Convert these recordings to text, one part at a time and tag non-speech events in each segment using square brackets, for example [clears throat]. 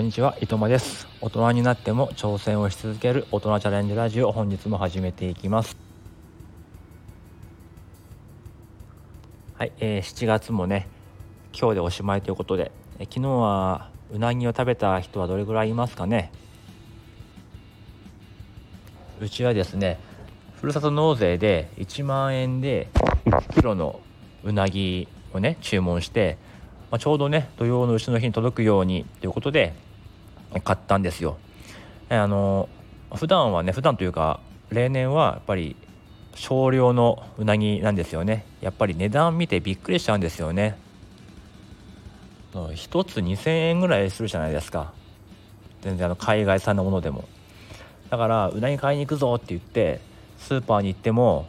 こんにちは、いとまです。大人になっても挑戦をし続ける大人チャレンジラジオ本日も始めていきます。はい、えー、7月もね今日でおしまいということで、え昨日はうなぎを食べた人はどれぐらいいますかね？うちはですねふるさと納税で1万円で1キロのうなぎをね注文してまあ、ちょうどね土曜の牛の日に届くようにということで買ったんですよ。あの普段はね普段というか例年はやっぱり少量のうなぎなんですよね。やっぱり値段見てびっくりしちゃうんですよね。1つ2000円ぐらいするじゃないですか。全然あの海外産のものでも。だからうなぎ買いに行くぞって言ってスーパーに行っても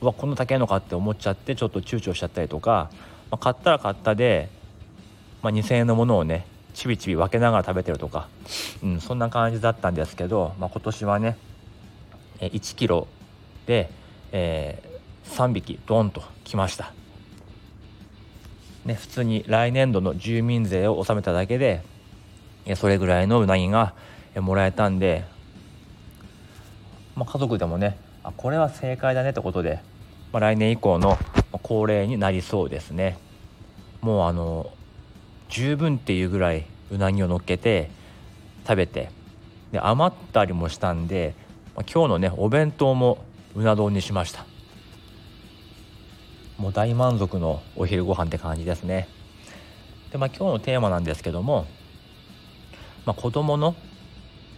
うわこんな高いのかって思っちゃってちょっと躊躇しちゃったりとか、まあ、買ったら買ったでまあ、2,000円のものをねちびちび分けながら食べてるとか、うん、そんな感じだったんですけど、まあ、今年はね1キロで、えー、3匹ドンときました。ね、普通に来年度の住民税を納めただけでそれぐらいのうなぎがもらえたんで、まあ、家族でもねあこれは正解だねってことで、まあ、来年以降の恒例になりそうですね。もうあの十分っていうぐらいうなぎを乗っけて食べてで余ったりもしたんで、まあ、今日のねお弁当もうな丼にしました。もう大満足のお昼ご飯って感じですね。でまあ今日のテーマなんですけども、まあ、子供の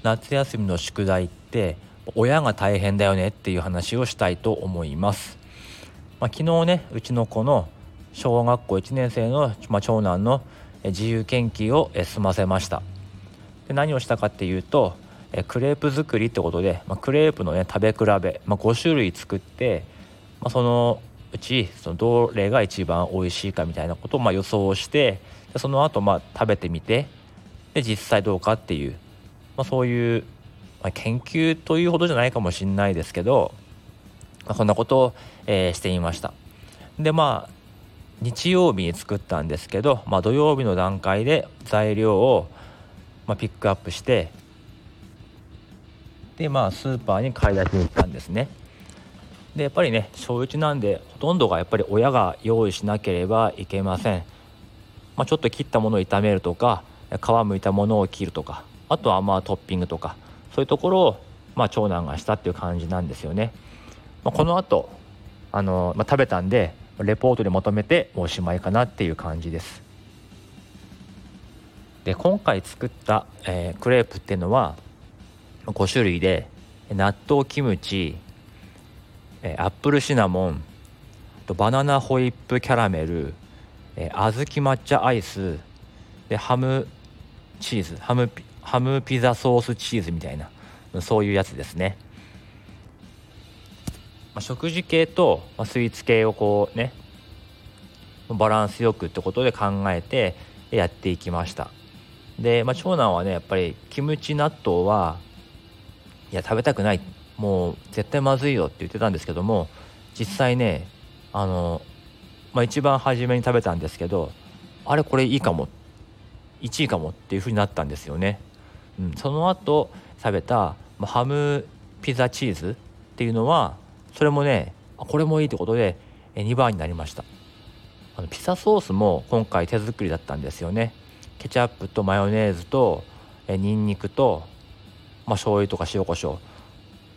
夏休みの宿題って親が大変だよねっていう話をしたいと思います、まあ、昨日ねうちの子の小学校1年生の、まあ、長男の自由研究を済ませました。で何をしたかっていうとクレープ作りってことで、まあ、クレープのね食べ比べ、まあ、5種類作って、まあ、そのうちそのどれが一番美味しいかみたいなことをま予想してでその後ま食べてみてで実際どうかっていう、ま、そういう、ま、研究というほどじゃないかもしれないですけど、まあ、そんなことを、えー、してみました。でまあ日曜日に作ったんですけど、まあ、土曜日の段階で材料を、まあ、ピックアップしてでまあスーパーに買い出しに行ったんですね。でやっぱりね小1なんでほとんどがやっぱり親が用意しなければいけません、まあ、ちょっと切ったものを炒めるとか皮むいたものを切るとかあとはまあトッピングとかそういうところをまあ長男がしたっていう感じなんですよね、まあ、この後あの、まあ、食べたんでレポートでまとめておしまいかなっていう感じです。で今回作った、えー、クレープっていうのは5種類で納豆キムチ、えー、アップルシナモンとバナナホイップキャラメル、えー、小豆抹茶アイスでハムチーズハムハムピザソースチーズみたいなそういうやつですね。まあ、食事系と、まあ、スイーツ系をこうねバランスよくってことで考えてやっていきました。で、まあ、長男はねやっぱりキムチ納豆はいや食べたくない。もう絶対まずいよって言ってたんですけども実際ねあの、まあ、一番初めに食べたんですけどあれこれいいかも。1位かもっていう風になったんですよね、うん、その後食べた、まあ、ハムピザチーズっていうのはそれもねこれもいいってことで2番になりました。あのピザソースも今回手作りだったんですよね。ケチャップとマヨネーズとえニンニクと、まあ、醤油とか塩コショウ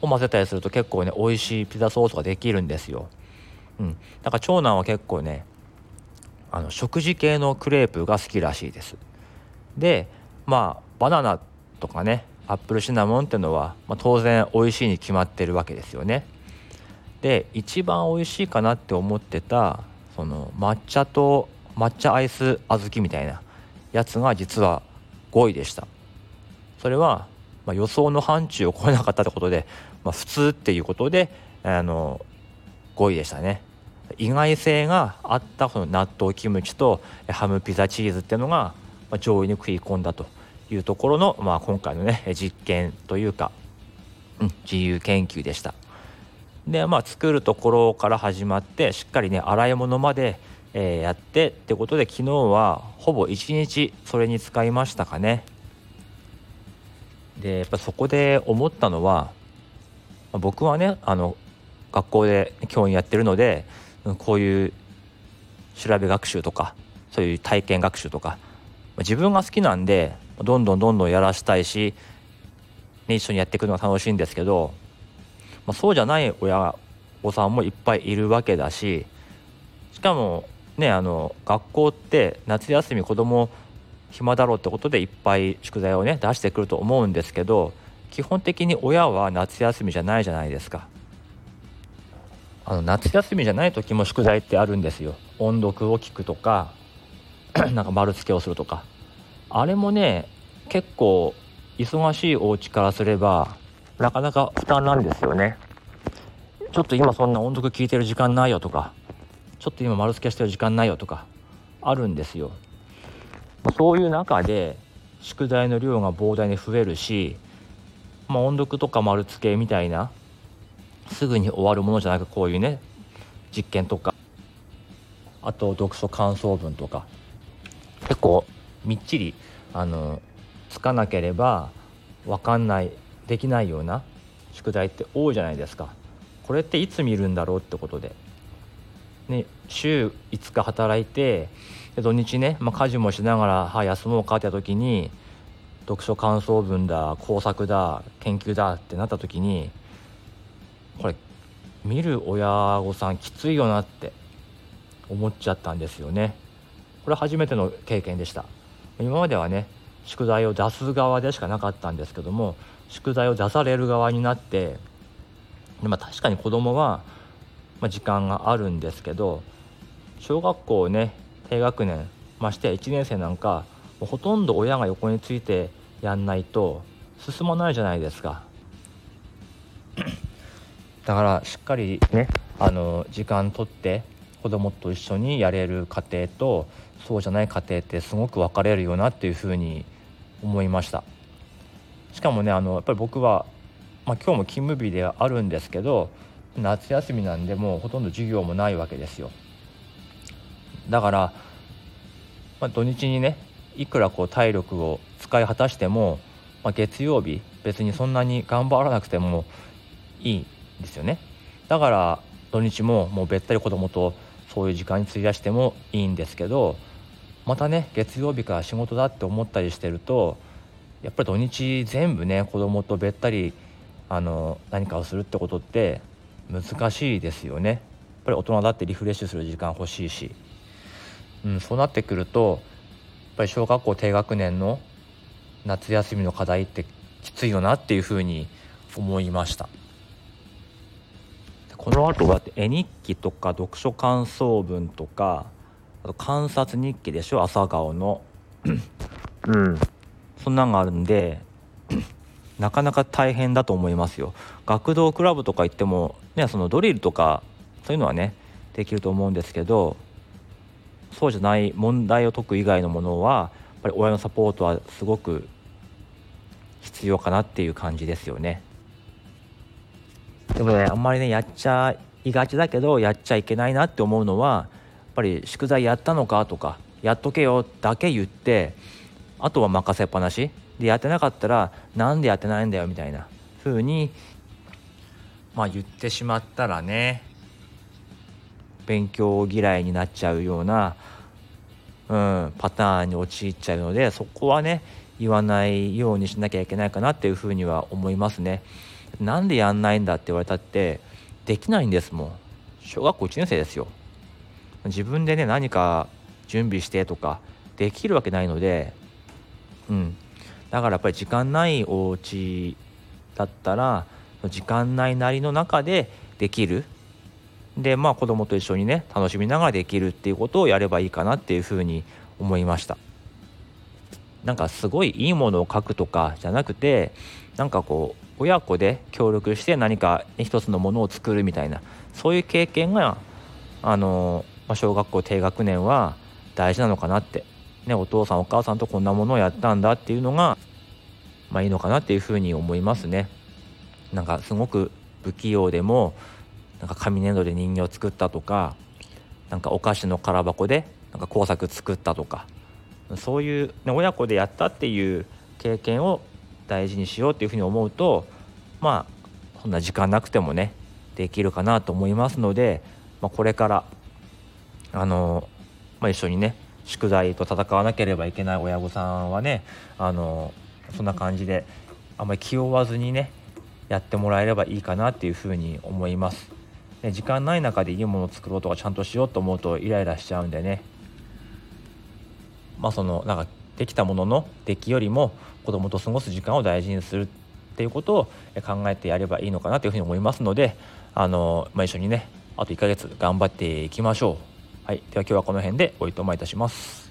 を混ぜたりすると結構ね美味しいピザソースができるんですよ、うん、だから長男は結構ねあの食事系のクレープが好きらしいです。でまあバナナとかねアップルシナモンっていうのは、まあ、当然美味しいに決まってるわけですよね。で一番美味しいかなって思ってたその抹茶と抹茶アイス小豆みたいなやつが実は5位でしたそれは、まあ、予想の範疇を超えなかったってことで、まあ、普通っていうことであの5位でしたね意外性があったその納豆キムチとハムピザチーズっていうのが、上位に食い込んだというところの、まあ、今回のね実験というか、うん、自由研究でした。でまあ作るところから始まってしっかりね洗い物まで、えー、やってってことで昨日はほぼ1日それに使いましたかね。でやっぱそこで思ったのは僕はねあの学校で教員やってるのでこういう調べ学習とかそういう体験学習とか自分が好きなんでどんどんどんどんやらしたいし、ね、一緒にやっていくのが楽しいんですけど、まあ、そうじゃない親御さんもいっぱいいるわけだししかもねあの学校って夏休み子供暇だろうってことでいっぱい宿題をね出してくると思うんですけど基本的に親は夏休みじゃないじゃないですか。あの夏休みじゃない時も宿題ってあるんですよ。音読を聞くとか [clears throat] なんか丸付けをするとかあれもね結構忙しいお家からすればなかなか負担なんですよね。ちょっと今そんな音読聞いてる時間ないよとかちょっと今丸付けしてる時間ないよとかあるんですよ。そういう中で宿題の量が膨大に増えるし、まあ、音読とか丸付けみたいなすぐに終わるものじゃなくこういうね実験とかあと読書感想文とか結構みっちりあのつかなければ分かんないできないような宿題って多いじゃないですか。これっていつ見るんだろうってことで、ね、週5日働いて土日ね、まあ、家事もしながら、はあ、休もうかってた時に読書感想文だ工作だ研究だってなった時にこれ見る親御さんきついよなって思っちゃったんですよね。これ初めての経験でした。今まではね宿題を出す側でしかなかったんですけども宿題を出される側になってで、まあ、確かに子供は、ま、時間があるんですけど小学校ね低学年まして1年生なんかもうほとんど親が横についてやんないと進まないじゃないですか。だからしっかりねあの時間とって子供と一緒にやれる家庭とそうじゃない家庭ってすごく分かれるよなっていうふうに思いました。しかもねあのやっぱり僕はまあ、今日も勤務日ではあるんですけど夏休みなんでもうほとんど授業もないわけですよ。だから、まあ、土日にねいくらこう体力を使い果たしても、まあ、月曜日別にそんなに頑張らなくてもいいんですよね。だから土日ももうべったり子供とそういう時間に費やしてもいいんですけどまたね月曜日から仕事だって思ったりしてるとやっぱり土日全部ね子供とべったりあの何かをするってことって難しいですよね。やっぱり大人だってリフレッシュする時間欲しいし、うん、そうなってくるとやっぱり小学校低学年の夏休みの課題ってきついよなっていうふうに思いました。この後は絵日記とか読書感想文とかあと観察日記でしょ？朝顔のうんそんなんがあるんでなかなか大変だと思いますよ。学童クラブとか行っても、ね、そのドリルとかそういうのはねできると思うんですけどそうじゃない問題を解く以外のものはやっぱり親のサポートはすごく必要かなっていう感じですよね。でもねあんまりねやっちゃいがちだけどやっちゃいけないなって思うのはやっぱり宿題やったのかとかやっとけよだけ言ってあとは任せっぱなしでやってなかったらなんでやってないんだよみたいな風にまあ言ってしまったらね勉強嫌いになっちゃうような、うん、パターンに陥っちゃうのでそこはね言わないようにしなきゃいけないかなっていうふうには思いますね。なんでやんないんだって言われたってできないんですもん。小学校1年生ですよ。自分でね何か準備してとかできるわけないのでうん。だからやっぱり時間ないお家だったら時間内なりの中でできる。でまあ子供と一緒にね楽しみながらできるっていうことをやればいいかなっていうふうに思いました。なんかすごいいいものを書くとかじゃなくてなんかこう親子で協力して何か一つのものを作るみたいなそういう経験があの、まあ、小学校低学年は大事なのかなってね、お父さんお母さんとこんなものをやったんだっていうのが、まあ、いいのかなっていうふうに思いますね。なんかすごく不器用でもなんか紙粘土で人形を作ったとかなんかお菓子の空箱でなんか工作作ったとかそういう、ね、親子でやったっていう経験を大事にしようっていうふうに思うとまあそんな時間なくてもねできるかなと思いますので、まあ、これからあの、まあ、一緒にね宿題と戦わなければいけない親御さんはねあのそんな感じであんまり気負わずにねやってもらえればいいかなっていうふうに思います。ね、時間ない中でいいものを作ろうとかちゃんとしようと思うとイライラしちゃうんでねまあそのなんかできたものの出来よりも子供と過ごす時間を大事にするっていうことを考えてやればいいのかなというふうに思いますのであの、まあ、一緒にねあと1ヶ月頑張っていきましょう。はい、では今日はこの辺でおいとまいたします。